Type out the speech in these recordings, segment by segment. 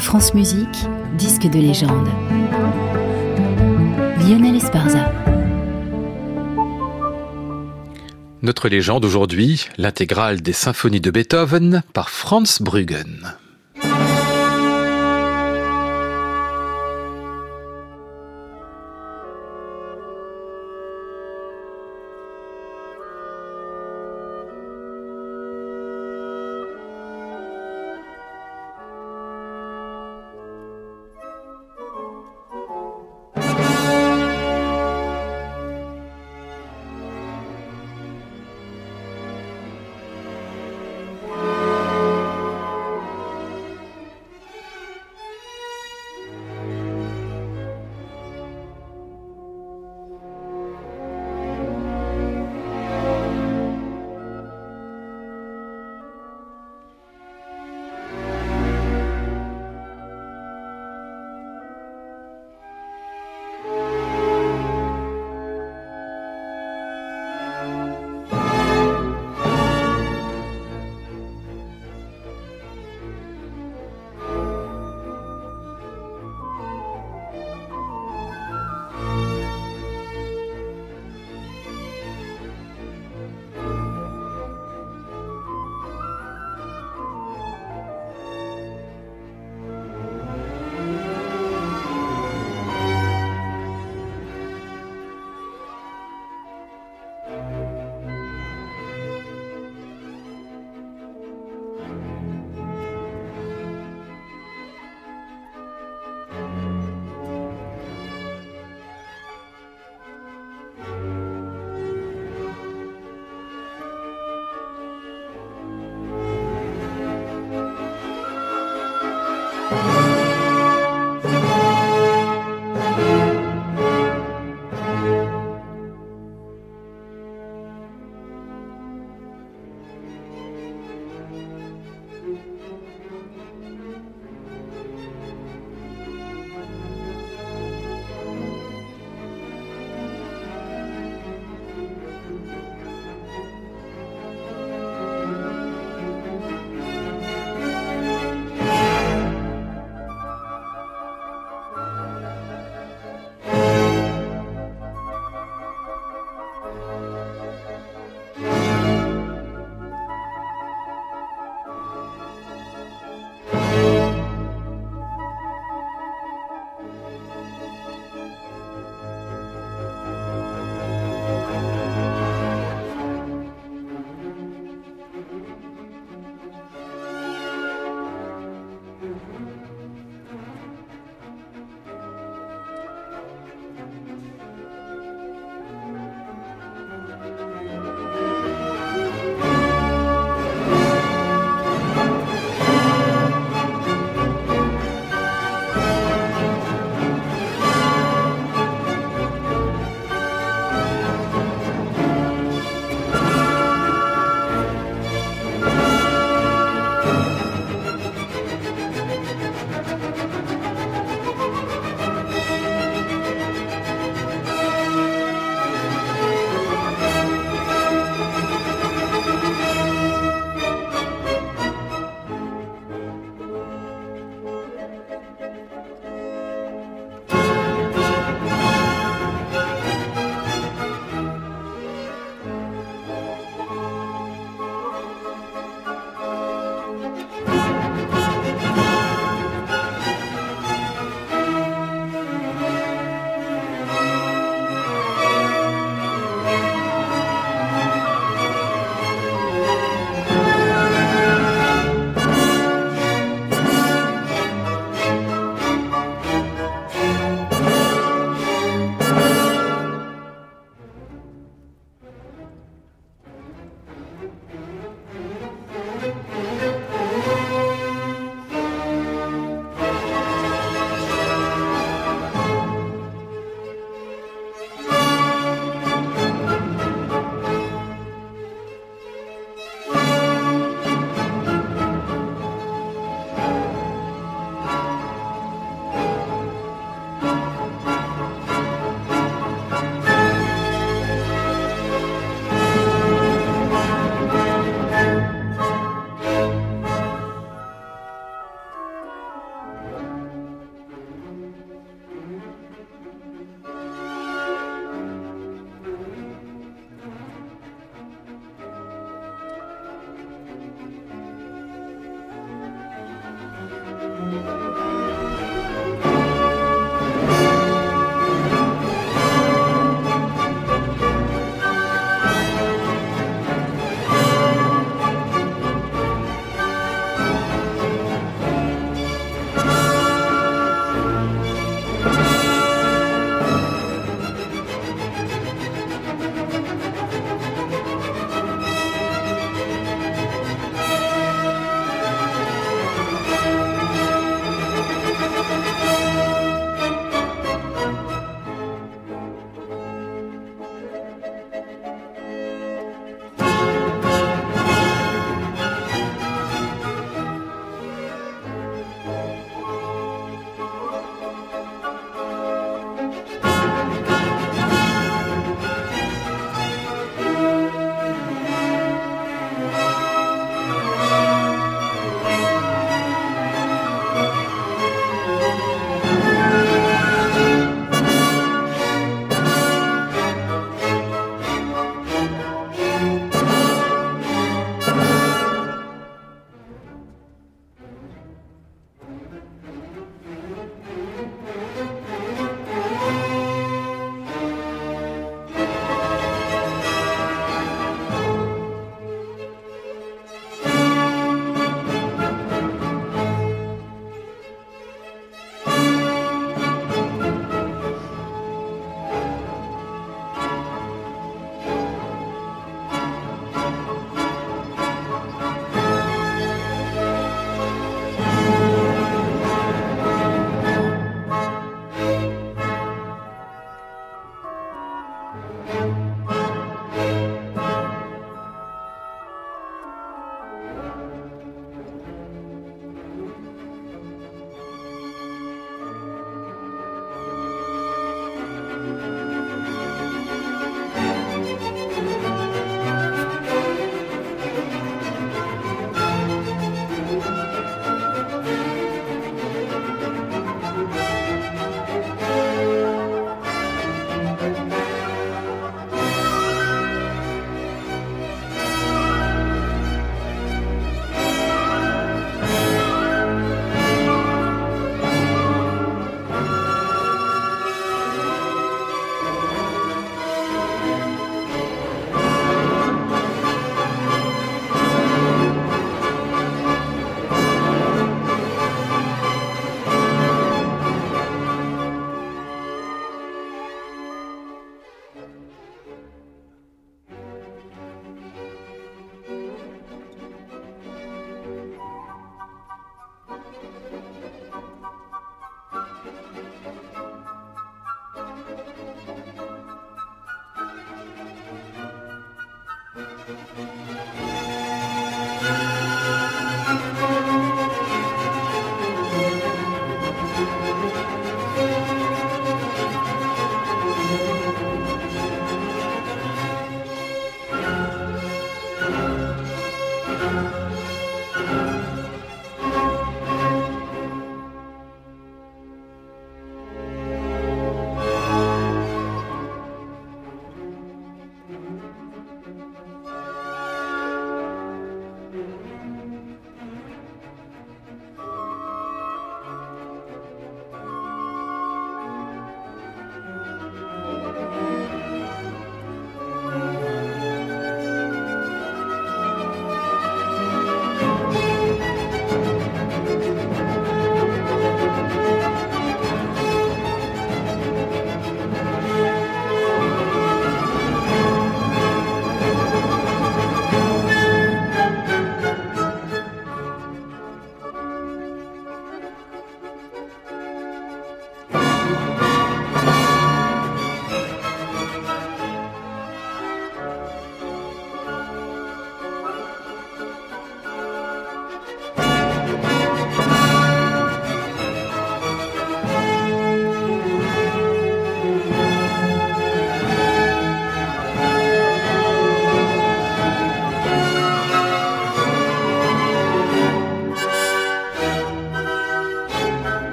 France Musique, disque de légende. Lionel Esparza. Notre légende aujourd'hui, l'intégrale des symphonies de Beethoven par Franz Bruggen.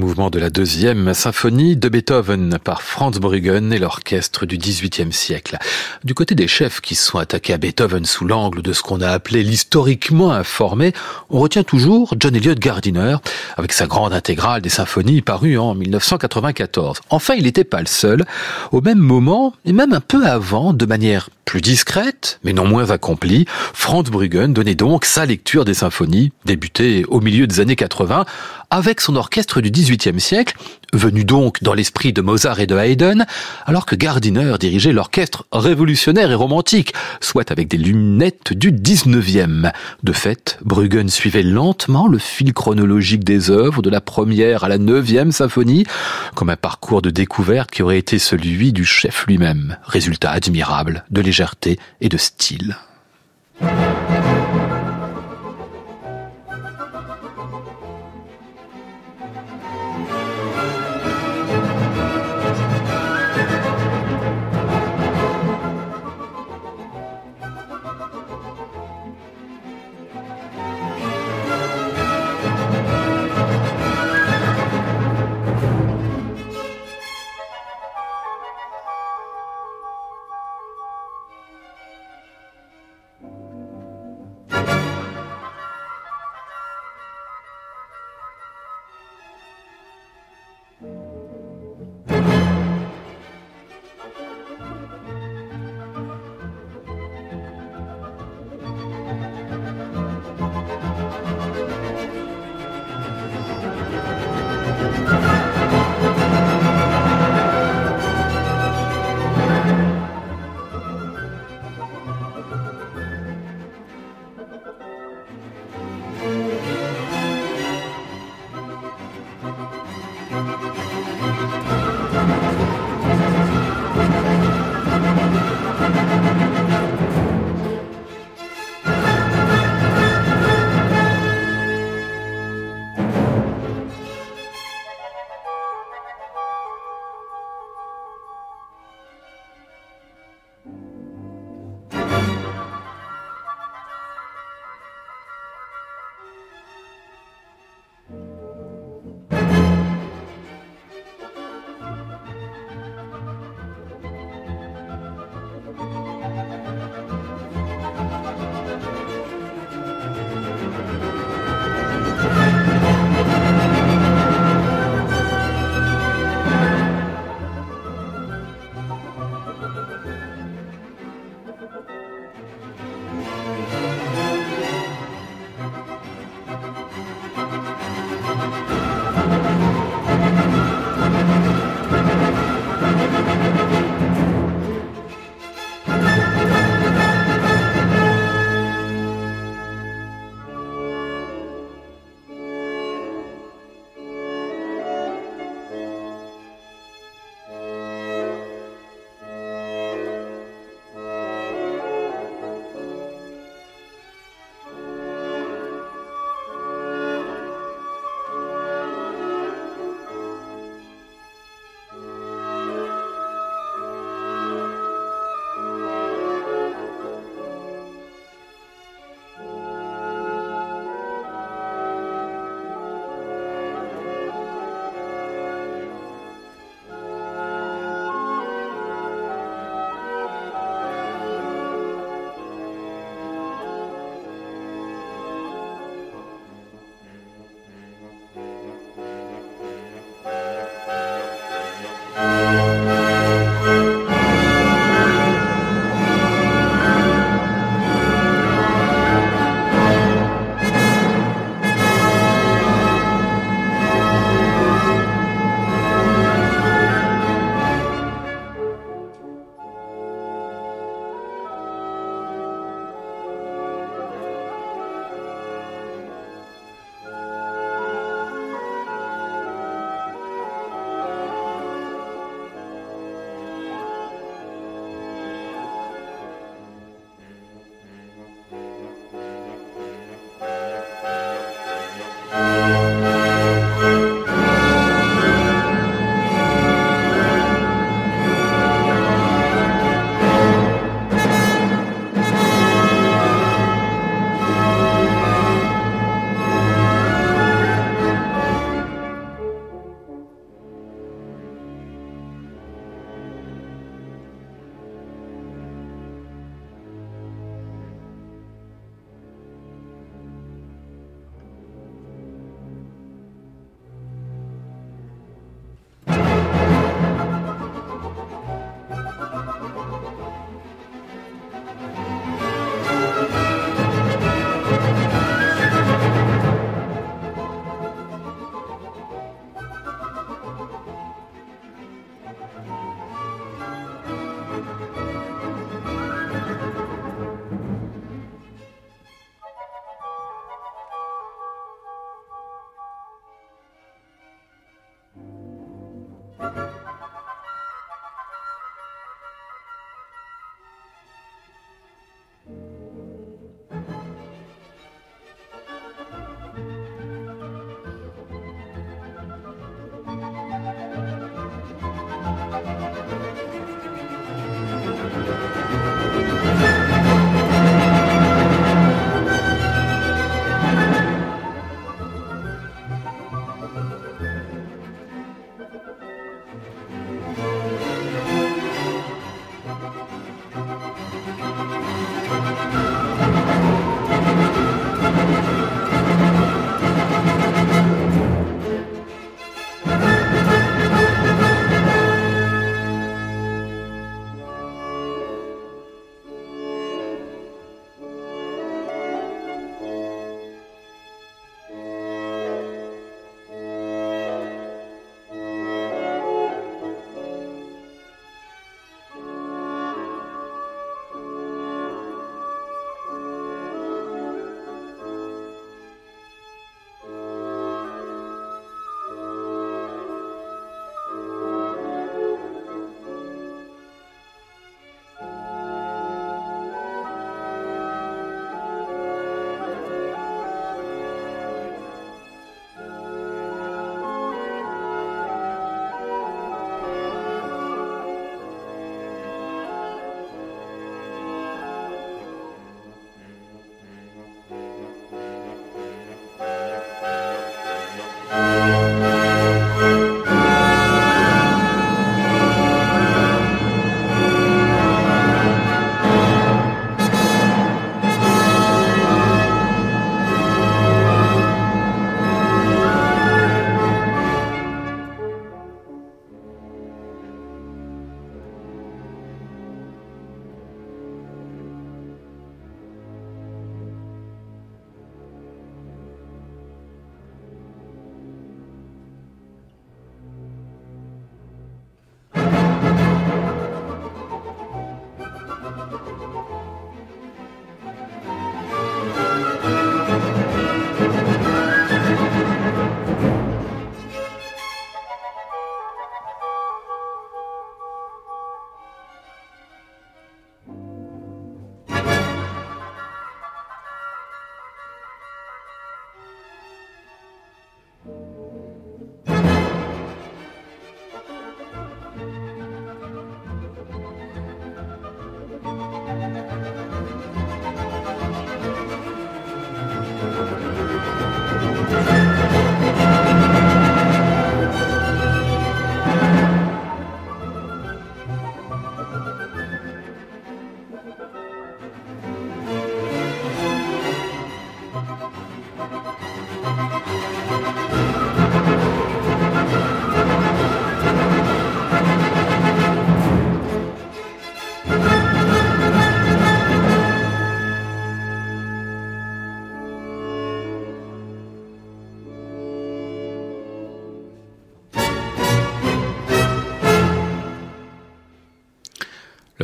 Mouvement de la deuxième symphonie de Beethoven par Franz Bruggen et l'orchestre du XVIIIe siècle. Du côté des chefs qui se sont attaqués à Beethoven sous l'angle de ce qu'on a appelé l'historiquement informé, on retient toujours John Elliott Gardiner avec sa grande intégrale des symphonies parue en 1994. Enfin, il n'était pas le seul. Au même moment, et même un peu avant, de manière plus discrète, mais non moins accomplie, Franz Bruggen donnait donc sa lecture des symphonies, débutée au milieu des années 80, avec son orchestre du XVIIIe siècle, venu donc dans l'esprit de Mozart et de Haydn, alors que Gardiner dirigeait l'orchestre révolutionnaire et romantique, soit avec des lunettes du XIXe. De fait, Bruggen suivait lentement le fil chronologique des œuvres de la première à la neuvième symphonie, comme un parcours de découverte qui aurait été celui du chef lui-même. Résultat admirable de légèreté et de style.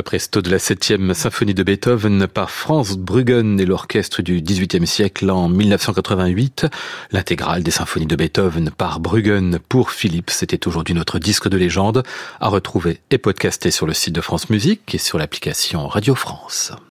Presto de la septième symphonie de Beethoven par Franz Bruggen et l'orchestre du XVIIIe siècle en 1988. L'intégrale des symphonies de Beethoven par Bruggen pour Philippe. C'était aujourd'hui notre disque de légende à retrouver et podcaster sur le site de France Musique et sur l'application Radio France.